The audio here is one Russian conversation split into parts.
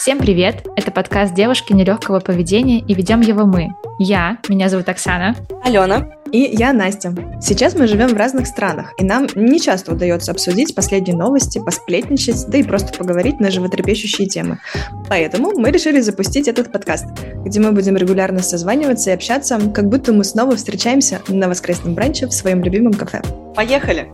Всем привет! Это подкаст «Девушки нелегкого поведения» и ведем его мы. Я, меня зовут Оксана. Алена. И я Настя. Сейчас мы живем в разных странах, и нам не часто удается обсудить последние новости, посплетничать, да и просто поговорить на животрепещущие темы. Поэтому мы решили запустить этот подкаст, где мы будем регулярно созваниваться и общаться, как будто мы снова встречаемся на воскресном бранче в своем любимом кафе. Поехали!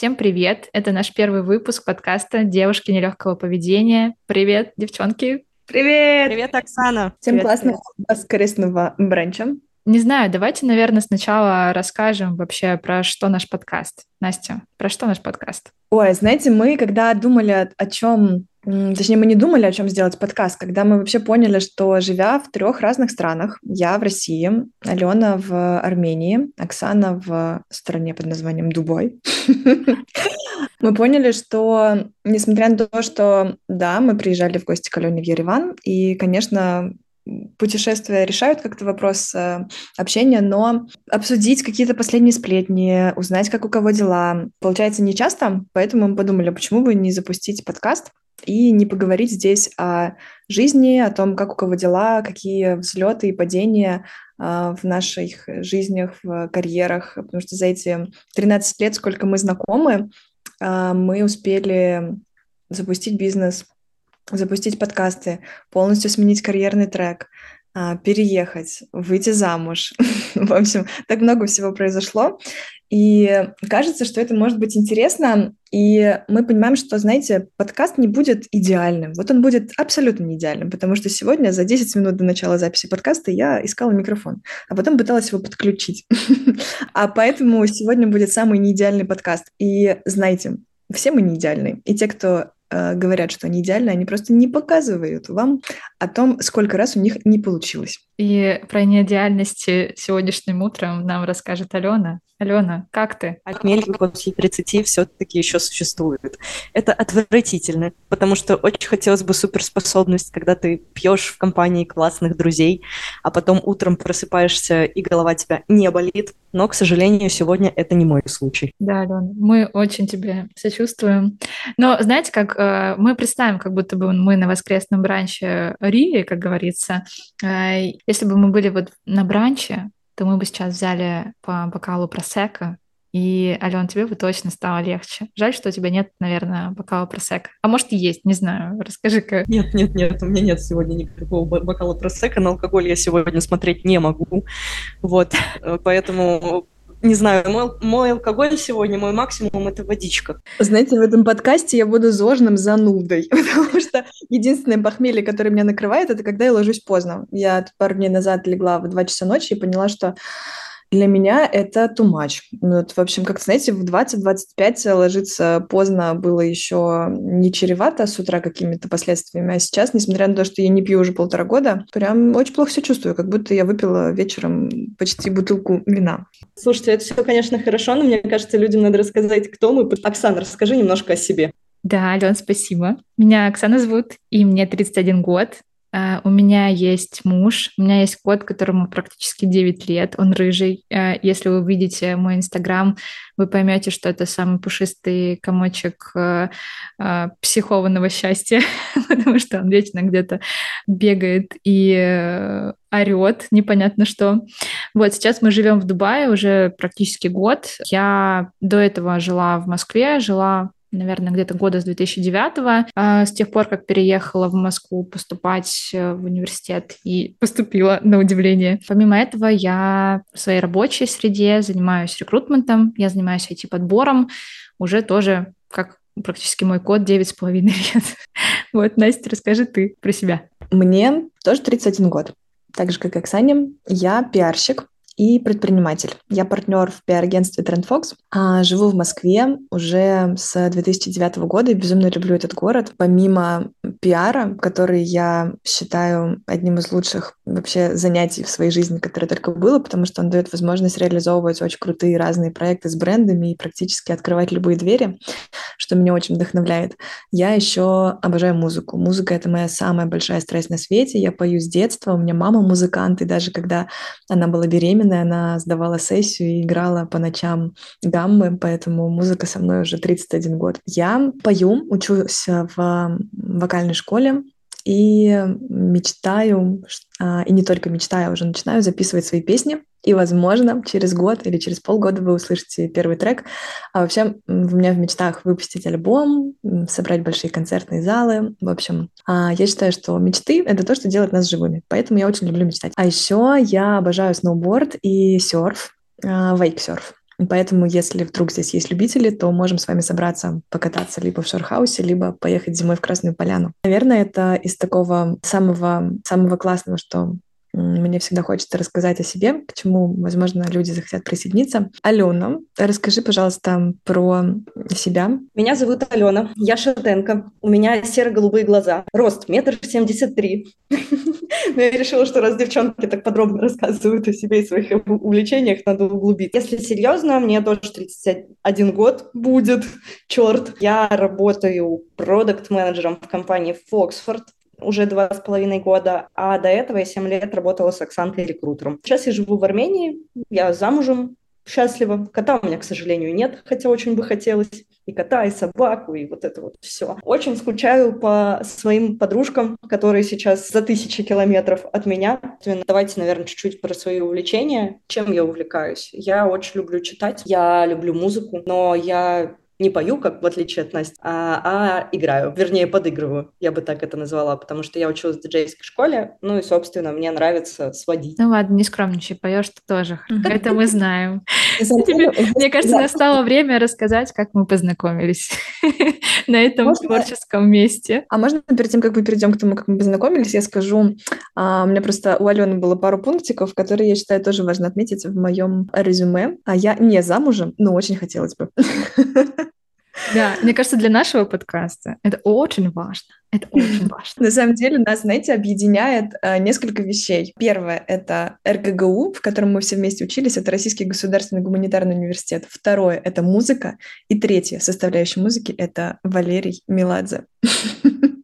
Всем привет! Это наш первый выпуск подкаста «Девушки нелегкого поведения». Привет, девчонки! Привет! Привет, Оксана! Всем привет, классного воскресного бранча. Не знаю, давайте, наверное, сначала расскажем вообще про что наш подкаст. Настя, про что наш подкаст? Ой, знаете, мы когда думали о, чем Точнее, мы не думали, о чем сделать подкаст, когда мы вообще поняли, что живя в трех разных странах, я в России, Алена в Армении, Оксана в стране под названием Дубой, мы поняли, что несмотря на то, что да, мы приезжали в гости к Алене в Ереван, и, конечно, путешествия решают как-то вопрос э, общения, но обсудить какие-то последние сплетни, узнать, как у кого дела, получается не часто, поэтому мы подумали, почему бы не запустить подкаст и не поговорить здесь о жизни, о том, как у кого дела, какие взлеты и падения а, в наших жизнях, в карьерах, потому что за эти 13 лет, сколько мы знакомы, а, мы успели запустить бизнес, запустить подкасты, полностью сменить карьерный трек, а, переехать, выйти замуж. В общем, так много всего произошло. И кажется, что это может быть интересно, и мы понимаем, что, знаете, подкаст не будет идеальным. Вот он будет абсолютно не идеальным, потому что сегодня за 10 минут до начала записи подкаста я искала микрофон, а потом пыталась его подключить. А поэтому сегодня будет самый неидеальный подкаст. И знаете, все мы не идеальны. И те, кто говорят, что они идеальны, они просто не показывают вам о том, сколько раз у них не получилось. И про неидеальности сегодняшним утром нам расскажет Алена. Алена, как ты? Охмелье после 30 все-таки еще существует. Это отвратительно, потому что очень хотелось бы суперспособность, когда ты пьешь в компании классных друзей, а потом утром просыпаешься и голова тебя не болит. Но, к сожалению, сегодня это не мой случай. Да, Алена, мы очень тебе сочувствуем. Но знаете, как э, мы представим, как будто бы мы на воскресном бранче Риви, как говорится. Э, если бы мы были вот на бранче, то мы бы сейчас взяли по бокалу просека, и, Ален, тебе бы точно стало легче. Жаль, что у тебя нет, наверное, бокала просека. А может и есть, не знаю. Расскажи-ка. Нет, нет, нет, у меня нет сегодня никакого бокала просека. На алкоголь я сегодня смотреть не могу. Вот, э, поэтому не знаю, мой, мой алкоголь сегодня, мой максимум это водичка. Знаете, в этом подкасте я буду зожным занудой, потому что единственное похмелье, которое меня накрывает, это когда я ложусь поздно. Я пару дней назад легла в 2 часа ночи и поняла, что для меня это too much. Ну, вот, в общем, как знаете, в 20-25 ложиться поздно было еще не чревато с утра какими-то последствиями, а сейчас, несмотря на то, что я не пью уже полтора года, прям очень плохо себя чувствую, как будто я выпила вечером почти бутылку вина. Слушайте, это все, конечно, хорошо, но мне кажется, людям надо рассказать, кто мы. Оксана, расскажи немножко о себе. Да, Ален, спасибо. Меня Оксана зовут, и мне 31 год. Uh, у меня есть муж, у меня есть кот, которому практически 9 лет, он рыжий. Uh, если вы увидите мой инстаграм, вы поймете, что это самый пушистый комочек uh, психованного счастья, потому что он вечно где-то бегает и э, орет, непонятно что. Вот сейчас мы живем в Дубае уже практически год. Я до этого жила в Москве, жила наверное, где-то года с 2009, а, с тех пор, как переехала в Москву поступать э, в университет и поступила, на удивление. Помимо этого, я в своей рабочей среде занимаюсь рекрутментом, я занимаюсь IT-подбором, уже тоже, как практически мой код, 9,5 лет. Вот, Настя, расскажи ты про себя. Мне тоже 31 год. Так же, как и Оксане, я пиарщик, и предприниматель. Я партнер в пиар-агентстве Trendfox, а живу в Москве уже с 2009 года и безумно люблю этот город. Помимо пиара, который я считаю одним из лучших вообще занятий в своей жизни, которое только было, потому что он дает возможность реализовывать очень крутые разные проекты с брендами и практически открывать любые двери, что меня очень вдохновляет. Я еще обожаю музыку. Музыка — это моя самая большая страсть на свете. Я пою с детства, у меня мама музыкант, и даже когда она была беременная, она сдавала сессию и играла по ночам гаммы, поэтому музыка со мной уже 31 год. Я пою, учусь в вокальной школе, и мечтаю, а, и не только мечтаю, а уже начинаю записывать свои песни. И, возможно, через год или через полгода вы услышите первый трек. А вообще у меня в мечтах выпустить альбом, собрать большие концертные залы. В общем, а, я считаю, что мечты — это то, что делает нас живыми. Поэтому я очень люблю мечтать. А еще я обожаю сноуборд и серф, вейксерф. Поэтому, если вдруг здесь есть любители, то можем с вами собраться покататься либо в Шорхаусе, либо поехать зимой в Красную Поляну. Наверное, это из такого самого, самого классного, что мне всегда хочется рассказать о себе, к чему, возможно, люди захотят присоединиться. Алена, расскажи, пожалуйста, про себя. Меня зовут Алена, я шатенка, у меня серо-голубые глаза, рост метр семьдесят три. Но я решила, что раз девчонки так подробно рассказывают о себе и своих увлечениях, надо углубиться. Если серьезно, мне тоже 31 год будет, черт. Я работаю продукт-менеджером в компании Foxford уже два с половиной года, а до этого я семь лет работала с Оксанкой рекрутером. Сейчас я живу в Армении, я замужем, счастлива. Кота у меня, к сожалению, нет, хотя очень бы хотелось. И кота, и собаку, и вот это вот все. Очень скучаю по своим подружкам, которые сейчас за тысячи километров от меня. Давайте, наверное, чуть-чуть про свои увлечения. Чем я увлекаюсь? Я очень люблю читать, я люблю музыку, но я не пою, как в отличие от Насти, а, а играю, вернее, подыгрываю, я бы так это назвала, потому что я училась в диджейской школе, ну и, собственно, мне нравится сводить. Ну ладно, не скромничай, поешь ты тоже, это мы знаем. Мне кажется, настало время рассказать, как мы познакомились на этом творческом месте. А можно перед тем, как мы перейдем к тому, как мы познакомились, я скажу, а, у меня просто у Алены было пару пунктиков, которые я считаю тоже важно отметить в моем резюме. А я не замужем, но очень хотелось бы. Да, мне кажется, для нашего подкаста это очень важно. Это очень важно. На самом деле нас, знаете, объединяет э, несколько вещей. Первое — это РГГУ, в котором мы все вместе учились. Это Российский государственный гуманитарный университет. Второе — это музыка. И третье — составляющая музыки — это Валерий Меладзе.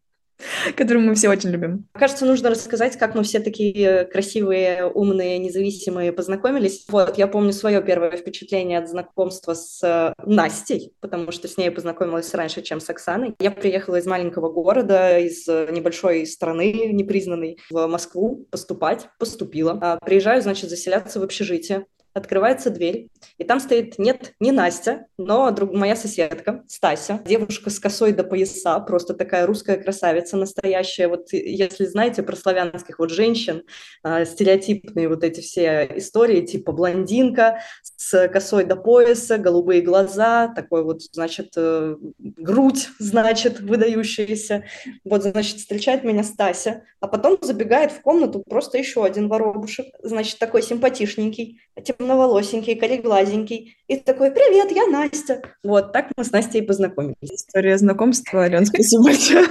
которую мы все очень любим. Кажется, нужно рассказать, как мы все такие красивые, умные, независимые познакомились. Вот, я помню свое первое впечатление от знакомства с э, Настей, потому что с ней я познакомилась раньше, чем с Оксаной. Я приехала из маленького города, из небольшой страны непризнанной в Москву поступать, поступила. А, приезжаю, значит, заселяться в общежитие открывается дверь, и там стоит, нет, не Настя, но друг, моя соседка, Стася, девушка с косой до пояса, просто такая русская красавица настоящая. Вот если знаете про славянских вот женщин, э, стереотипные вот эти все истории, типа блондинка с косой до пояса, голубые глаза, такой вот, значит, э, грудь, значит, выдающаяся. Вот, значит, встречает меня Стася, а потом забегает в комнату просто еще один воробушек, значит, такой симпатичненький, темноволосенький, кореглазенький. И такой, привет, я Настя. Вот так мы с Настей познакомились. История знакомства, Ален, спасибо большое.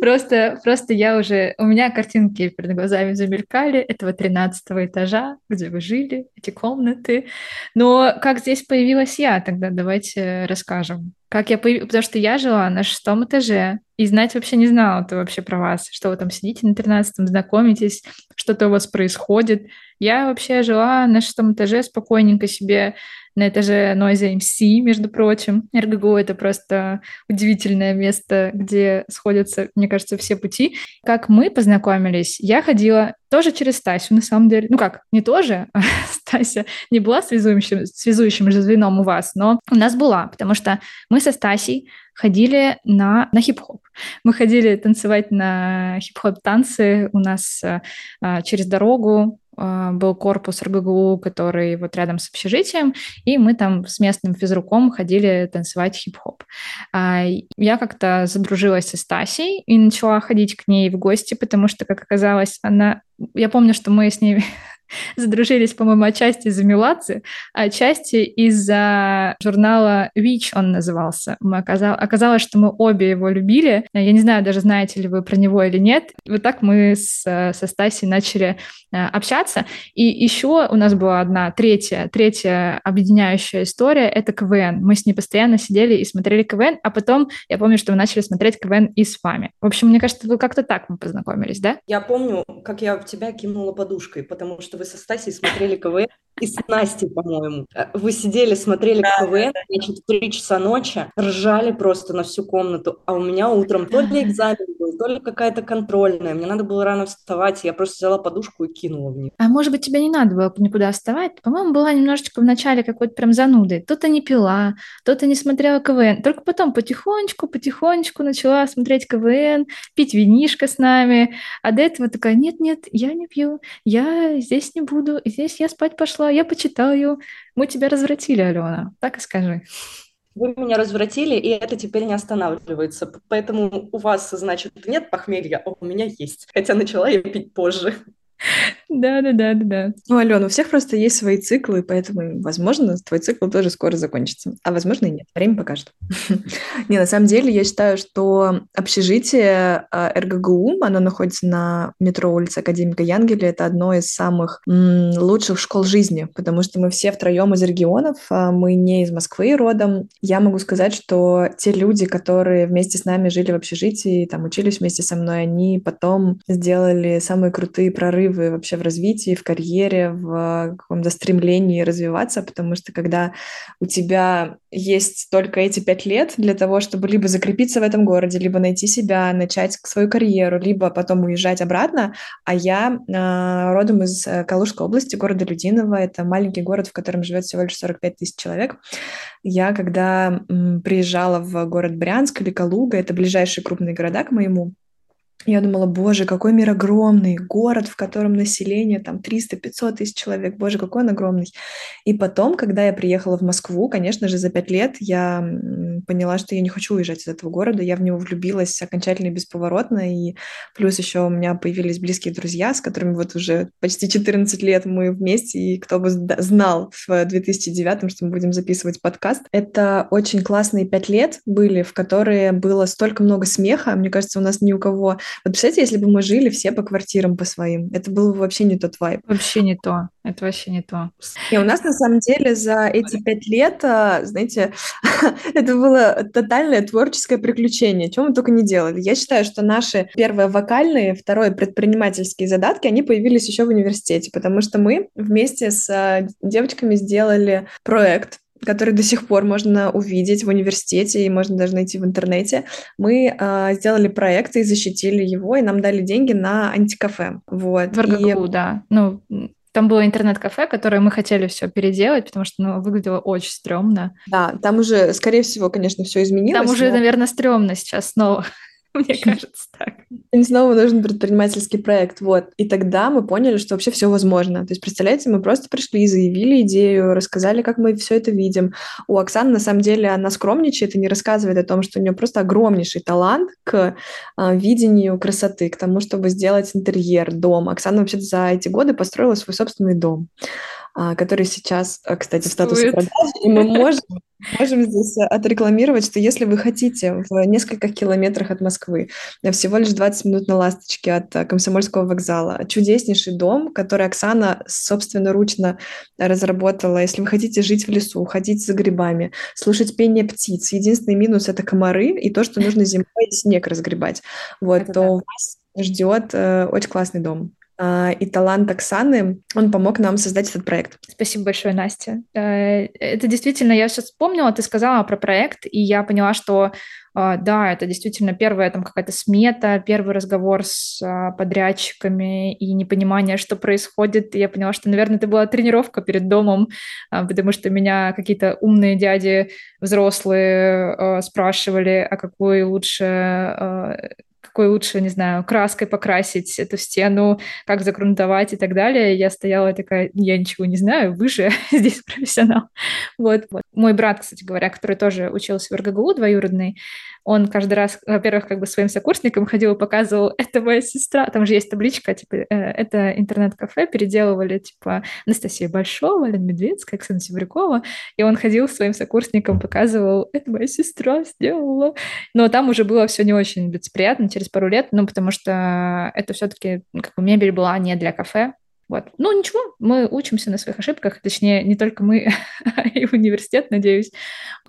Просто, просто я уже... У меня картинки перед глазами замелькали этого 13 этажа, где вы жили, эти комнаты. Но как здесь появилась я, тогда давайте расскажем. Как я появилась... Потому что я жила на шестом этаже, и знать вообще не знала-то вообще про вас, что вы там сидите на 13 знакомитесь, что-то у вас происходит. Я вообще жила на шестом этаже спокойненько себе на этаже Noise MC, между прочим. РГГУ — это просто удивительное место, где сходятся, мне кажется, все пути. Как мы познакомились, я ходила тоже через Стасю, на самом деле. Ну как, не тоже, а Стася не была связующим, связующим же звеном у вас, но у нас была, потому что мы со Стасей ходили на, на хип-хоп. Мы ходили танцевать на хип-хоп танцы у нас а, через дорогу был корпус РГГУ, который вот рядом с общежитием, и мы там с местным физруком ходили танцевать хип-хоп. А, я как-то задружилась со Стасей и начала ходить к ней в гости, потому что, как оказалось, она... Я помню, что мы с ней задружились, по-моему, отчасти из-за Меладзе, а отчасти из-за журнала Witch он назывался. Мы оказал... Оказалось, что мы обе его любили. Я не знаю, даже знаете ли вы про него или нет. Вот так мы с, со Стасей начали э, общаться. И еще у нас была одна третья, третья объединяющая история — это КВН. Мы с ней постоянно сидели и смотрели КВН, а потом я помню, что мы начали смотреть КВН и с вами. В общем, мне кажется, вы как-то так мы познакомились, да? Я помню, как я в тебя кинула подушкой, потому что вы со Стасей смотрели КВН, и с Настей, по-моему. Вы сидели, смотрели да, КВН, да, значит, в три часа ночи, ржали просто на всю комнату, а у меня утром то ли экзамен был, то ли какая-то контрольная, мне надо было рано вставать, я просто взяла подушку и кинула в нее. А может быть, тебе не надо было никуда вставать? По-моему, была немножечко в начале какой-то прям занудой. То-то не пила, то-то не смотрела КВН. Только потом потихонечку, потихонечку начала смотреть КВН, пить винишко с нами, а до этого такая, нет-нет, я не пью, я здесь не буду, здесь я спать пошла, я почитаю. Мы тебя развратили, Алена, так и скажи. Вы меня развратили, и это теперь не останавливается. Поэтому у вас, значит, нет похмелья, а у меня есть. Хотя начала я пить позже. Да, да, да, да, да. Ну, Алена, у всех просто есть свои циклы, поэтому, возможно, твой цикл тоже скоро закончится. А возможно и нет. Время покажет. Не, на самом деле, я считаю, что общежитие а, РГГУ, оно находится на метро улицы Академика Янгеля, это одно из самых лучших школ жизни, потому что мы все втроем из регионов, а мы не из Москвы родом. Я могу сказать, что те люди, которые вместе с нами жили в общежитии, там учились вместе со мной, они потом сделали самые крутые прорывы вообще в развитии, в карьере, в каком-то стремлении развиваться, потому что когда у тебя есть только эти пять лет для того, чтобы либо закрепиться в этом городе, либо найти себя, начать свою карьеру, либо потом уезжать обратно, а я э, родом из э, Калужской области, города Людиново, это маленький город, в котором живет всего лишь 45 тысяч человек. Я, когда м, приезжала в город Брянск или Калуга, это ближайшие крупные города к моему, я думала, боже, какой мир огромный, город, в котором население там 300-500 тысяч человек, боже, какой он огромный. И потом, когда я приехала в Москву, конечно же, за пять лет я поняла, что я не хочу уезжать из этого города, я в него влюбилась окончательно и бесповоротно, и плюс еще у меня появились близкие друзья, с которыми вот уже почти 14 лет мы вместе, и кто бы знал в 2009, что мы будем записывать подкаст. Это очень классные пять лет были, в которые было столько много смеха, мне кажется, у нас ни у кого вот представьте, если бы мы жили все по квартирам по своим, это было бы вообще не тот вайб. Вообще не то. Это вообще не то. И у нас на самом деле за эти пять лет, а, знаете, это было тотальное творческое приключение, чем мы только не делали. Я считаю, что наши первые вокальные, второе предпринимательские задатки, они появились еще в университете, потому что мы вместе с а, девочками сделали проект который до сих пор можно увидеть в университете и можно даже найти в интернете. Мы э, сделали проект и защитили его, и нам дали деньги на антикафе. Вот. В РГГУ, и... да. Ну, там было интернет-кафе, которое мы хотели все переделать, потому что оно выглядело очень стрёмно. Да, там уже, скорее всего, конечно, все изменилось. Там уже, но... наверное, стрёмно сейчас снова. Мне кажется так. И снова нужен предпринимательский проект, вот. И тогда мы поняли, что вообще все возможно. То есть, представляете, мы просто пришли, заявили идею, рассказали, как мы все это видим. У Оксаны, на самом деле, она скромничает и не рассказывает о том, что у нее просто огромнейший талант к а, видению красоты, к тому, чтобы сделать интерьер, дом. Оксана вообще за эти годы построила свой собственный дом. А, который сейчас, а, кстати, в статусе продажи, и мы можем, можем здесь а, отрекламировать, что если вы хотите в нескольких километрах от Москвы, всего лишь 20 минут на ласточке от Комсомольского вокзала, чудеснейший дом, который Оксана собственноручно разработала. Если вы хотите жить в лесу, ходить за грибами, слушать пение птиц, единственный минус — это комары и то, что нужно зимой снег разгребать, вот, это то да. вас ждет э, очень классный дом. А, и талант Оксаны, он помог нам создать этот проект. Спасибо большое, Настя. Э, это действительно, я сейчас вспомнила, ты сказала про проект, и я поняла, что а, да, это действительно первая там какая-то смета, первый разговор с а, подрядчиками и непонимание, что происходит. я поняла, что, наверное, это была тренировка перед домом, потому что меня какие-то умные дяди взрослые спрашивали, а какой лучше какой лучше, не знаю, краской покрасить эту стену, как загрунтовать и так далее. Я стояла такая, я ничего не знаю, вы же здесь профессионал. Вот, вот. Мой брат, кстати говоря, который тоже учился в РГГУ, двоюродный, он каждый раз, во-первых, как бы своим сокурсникам ходил и показывал, это моя сестра, там же есть табличка, типа, э, это интернет-кафе, переделывали, типа, Анастасия Большова, Лена Медведская, Оксана Севрякова, и он ходил своим сокурсникам, показывал, это моя сестра сделала. Но там уже было все не очень лицеприятно через пару лет, ну, потому что это все-таки, как бы, мебель была не для кафе, вот. Ну, ничего, мы учимся на своих ошибках, точнее, не только мы, а и университет, надеюсь.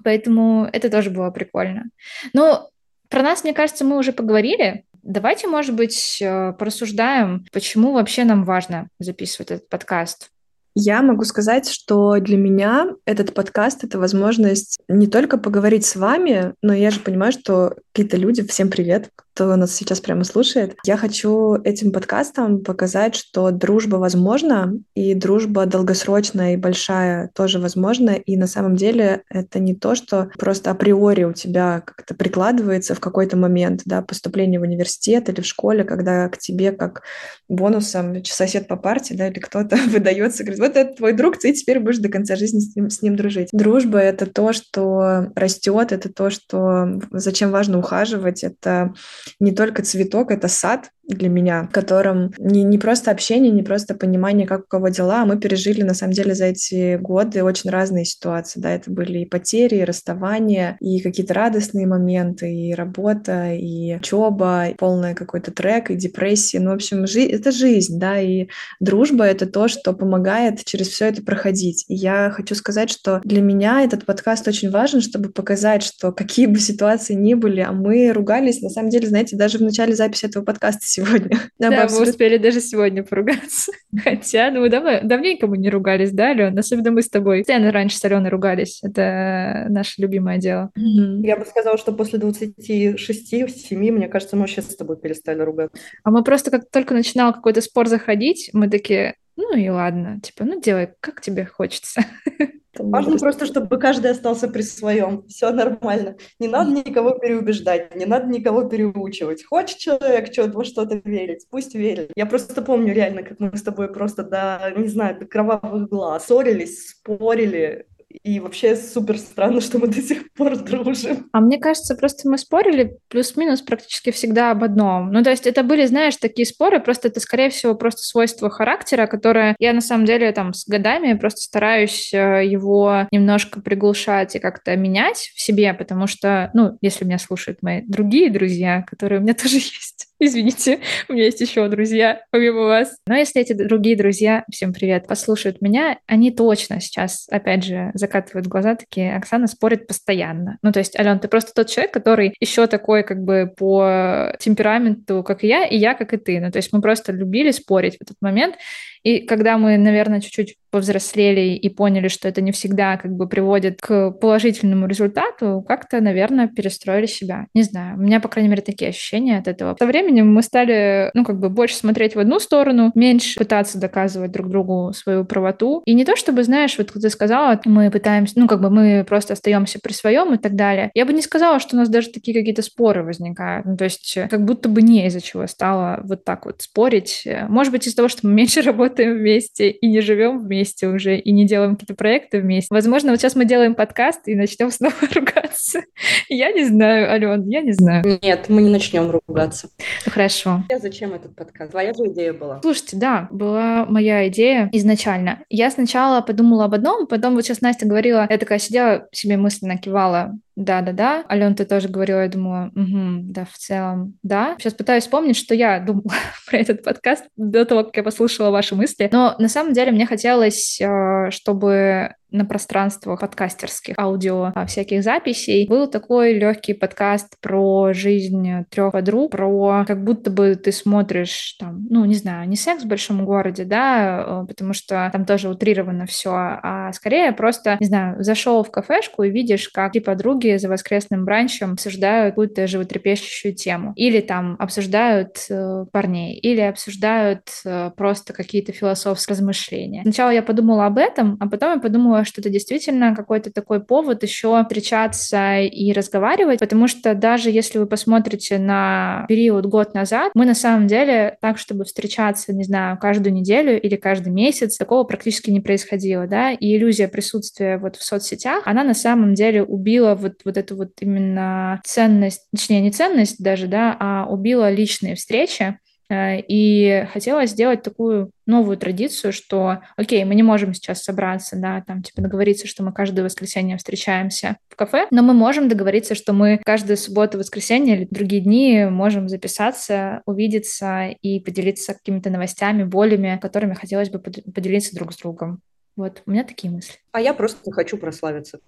Поэтому это тоже было прикольно. Но про нас, мне кажется, мы уже поговорили. Давайте, может быть, э, порассуждаем, почему вообще нам важно записывать этот подкаст. Я могу сказать, что для меня этот подкаст — это возможность не только поговорить с вами, но я же понимаю, что какие-то люди, всем привет, кто нас сейчас прямо слушает. Я хочу этим подкастом показать, что дружба возможна, и дружба долгосрочная и большая тоже возможна. И на самом деле это не то, что просто априори у тебя как-то прикладывается в какой-то момент, да, поступление в университет или в школе, когда к тебе как бонусом сосед по парте, да, или кто-то выдается, говорит, вот это твой друг, ты теперь будешь до конца жизни с ним, с ним дружить. Дружба — это то, что растет, это то, что зачем важно ухаживать, это не только цветок, это сад для меня, в котором не, не просто общение, не просто понимание, как у кого дела, а мы пережили, на самом деле, за эти годы очень разные ситуации, да, это были и потери, и расставания, и какие-то радостные моменты, и работа, и учеба, и полный какой-то трек, и депрессия, ну, в общем, жи- это жизнь, да, и дружба — это то, что помогает через все это проходить. И я хочу сказать, что для меня этот подкаст очень важен, чтобы показать, что какие бы ситуации ни были, а мы ругались, на самом деле, знаете, даже в начале записи этого подкаста сегодня. Да, мы, абсолютно... успели даже сегодня поругаться. Хотя, ну, давно, давненько мы не ругались, да, Ален? Особенно мы с тобой. Постоянно раньше с Аленой ругались. Это наше любимое дело. Я бы сказала, что после 26-7, мне кажется, мы вообще с тобой перестали ругаться. А мы просто как только начинал какой-то спор заходить, мы такие, ну и ладно, типа, ну делай, как тебе хочется. Важно просто, чтобы каждый остался при своем. Все нормально. Не надо никого переубеждать, не надо никого переучивать. Хочет человек что-то во что-то верить, пусть верит. Я просто помню реально, как мы с тобой просто до, не знаю, до кровавых глаз ссорились, спорили, и вообще супер странно, что мы до сих пор дружим. А мне кажется, просто мы спорили плюс-минус практически всегда об одном. Ну, то есть это были, знаешь, такие споры, просто это, скорее всего, просто свойство характера, которое я, на самом деле, там, с годами просто стараюсь э, его немножко приглушать и как-то менять в себе, потому что, ну, если меня слушают мои другие друзья, которые у меня тоже есть, Извините, у меня есть еще друзья, помимо вас. Но если эти другие друзья, всем привет, послушают меня, они точно сейчас, опять же, закатывают глаза, такие, Оксана спорит постоянно. Ну, то есть, Ален, ты просто тот человек, который еще такой, как бы, по темпераменту, как и я, и я, как и ты. Ну, то есть мы просто любили спорить в этот момент. И когда мы, наверное, чуть-чуть повзрослели и поняли, что это не всегда как бы приводит к положительному результату, как-то, наверное, перестроили себя. Не знаю, у меня, по крайней мере, такие ощущения от этого. Со временем мы стали, ну, как бы больше смотреть в одну сторону, меньше пытаться доказывать друг другу свою правоту. И не то, чтобы, знаешь, вот ты сказала, мы пытаемся, ну, как бы мы просто остаемся при своем и так далее. Я бы не сказала, что у нас даже такие какие-то споры возникают. Ну, то есть как будто бы не из-за чего стало вот так вот спорить. Может быть, из-за того, что мы меньше работаем вместе и не живем вместе, вместе уже и не делаем какие-то проекты вместе. Возможно, вот сейчас мы делаем подкаст и начнем снова ругаться. Я не знаю, Ален, я не знаю. Нет, мы не начнем ругаться. Ну, хорошо. Я зачем этот подкаст? Твоя же идея была. Слушайте, да, была моя идея изначально. Я сначала подумала об одном, потом вот сейчас Настя говорила, я такая сидела, себе мысленно кивала да-да-да. Ален, ты тоже говорила, я думаю, угу, да, в целом, да. Сейчас пытаюсь вспомнить, что я думала про этот подкаст до того, как я послушала ваши мысли. Но на самом деле мне хотелось, э, чтобы на пространствах подкастерских аудио а, всяких записей. Был такой легкий подкаст про жизнь трех подруг, про как будто бы ты смотришь там, ну, не знаю, не секс в большом городе, да, э, потому что там тоже утрировано все, а скорее просто, не знаю, зашел в кафешку и видишь, как три подруги за воскресным бранчем обсуждают какую-то животрепещущую тему. Или там обсуждают э, парней, или обсуждают э, просто какие-то философские размышления. Сначала я подумала об этом, а потом я подумала, что это действительно какой-то такой повод еще встречаться и разговаривать, потому что даже если вы посмотрите на период год назад, мы на самом деле так, чтобы встречаться, не знаю, каждую неделю или каждый месяц, такого практически не происходило, да, и иллюзия присутствия вот в соцсетях, она на самом деле убила вот, вот эту вот именно ценность, точнее, не ценность даже, да, а убила личные встречи, Э, и хотела сделать такую новую традицию, что, окей, мы не можем сейчас собраться, да, там, типа, договориться, что мы каждое воскресенье встречаемся в кафе, но мы можем договориться, что мы каждую субботу, воскресенье или другие дни можем записаться, увидеться и поделиться какими-то новостями, болями, которыми хотелось бы поделиться друг с другом. Вот, у меня такие мысли. А я просто хочу прославиться.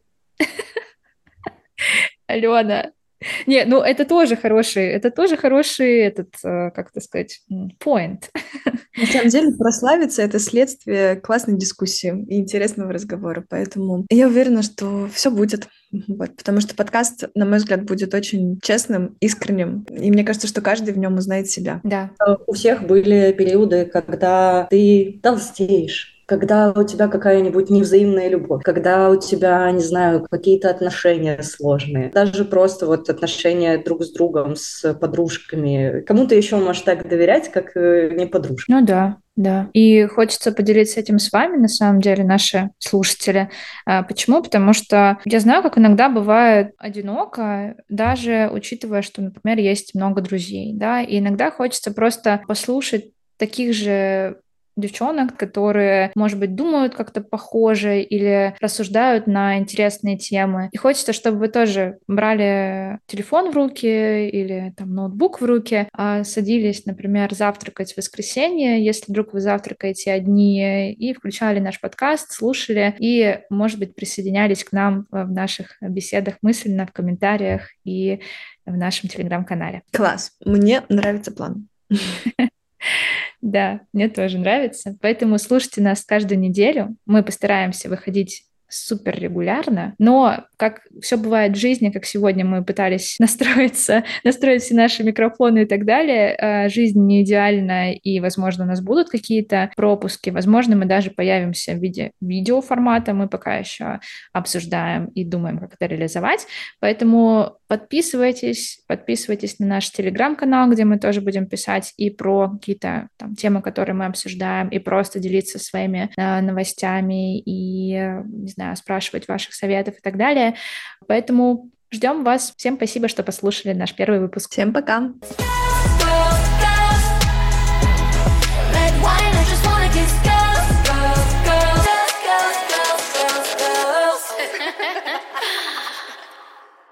Алена, не, ну это тоже хороший, это тоже хороший этот, э, как это сказать, point. На самом деле прославиться — это следствие классной дискуссии и интересного разговора, поэтому я уверена, что все будет. Вот, потому что подкаст, на мой взгляд, будет очень честным, искренним, и мне кажется, что каждый в нем узнает себя. Да. У всех были периоды, когда ты толстеешь, когда у тебя какая-нибудь невзаимная любовь, когда у тебя, не знаю, какие-то отношения сложные, даже просто вот отношения друг с другом, с подружками. Кому-то еще можешь так доверять, как э, не подружка. Ну да, да. И хочется поделиться этим с вами, на самом деле, наши слушатели. А, почему? Потому что я знаю, как иногда бывает одиноко, даже учитывая, что, например, есть много друзей, да, и иногда хочется просто послушать таких же девчонок, которые, может быть, думают как-то похоже или рассуждают на интересные темы. И хочется, чтобы вы тоже брали телефон в руки или там ноутбук в руки, а садились, например, завтракать в воскресенье, если вдруг вы завтракаете одни, и включали наш подкаст, слушали и, может быть, присоединялись к нам в наших беседах мысленно, в комментариях и в нашем телеграм-канале. Класс. Мне нравится план. Да, мне тоже нравится. Поэтому слушайте нас каждую неделю. Мы постараемся выходить супер регулярно, но как все бывает в жизни, как сегодня мы пытались настроиться, настроить все наши микрофоны и так далее, э, жизнь не идеальна, и, возможно, у нас будут какие-то пропуски, возможно, мы даже появимся в виде видеоформата, мы пока еще обсуждаем и думаем, как это реализовать, поэтому подписывайтесь, подписывайтесь на наш телеграм-канал, где мы тоже будем писать и про какие-то там темы, которые мы обсуждаем, и просто делиться своими э, новостями и, не знаю, спрашивать ваших советов и так далее. Поэтому ждем вас. Всем спасибо, что послушали наш первый выпуск. Всем пока. Пока.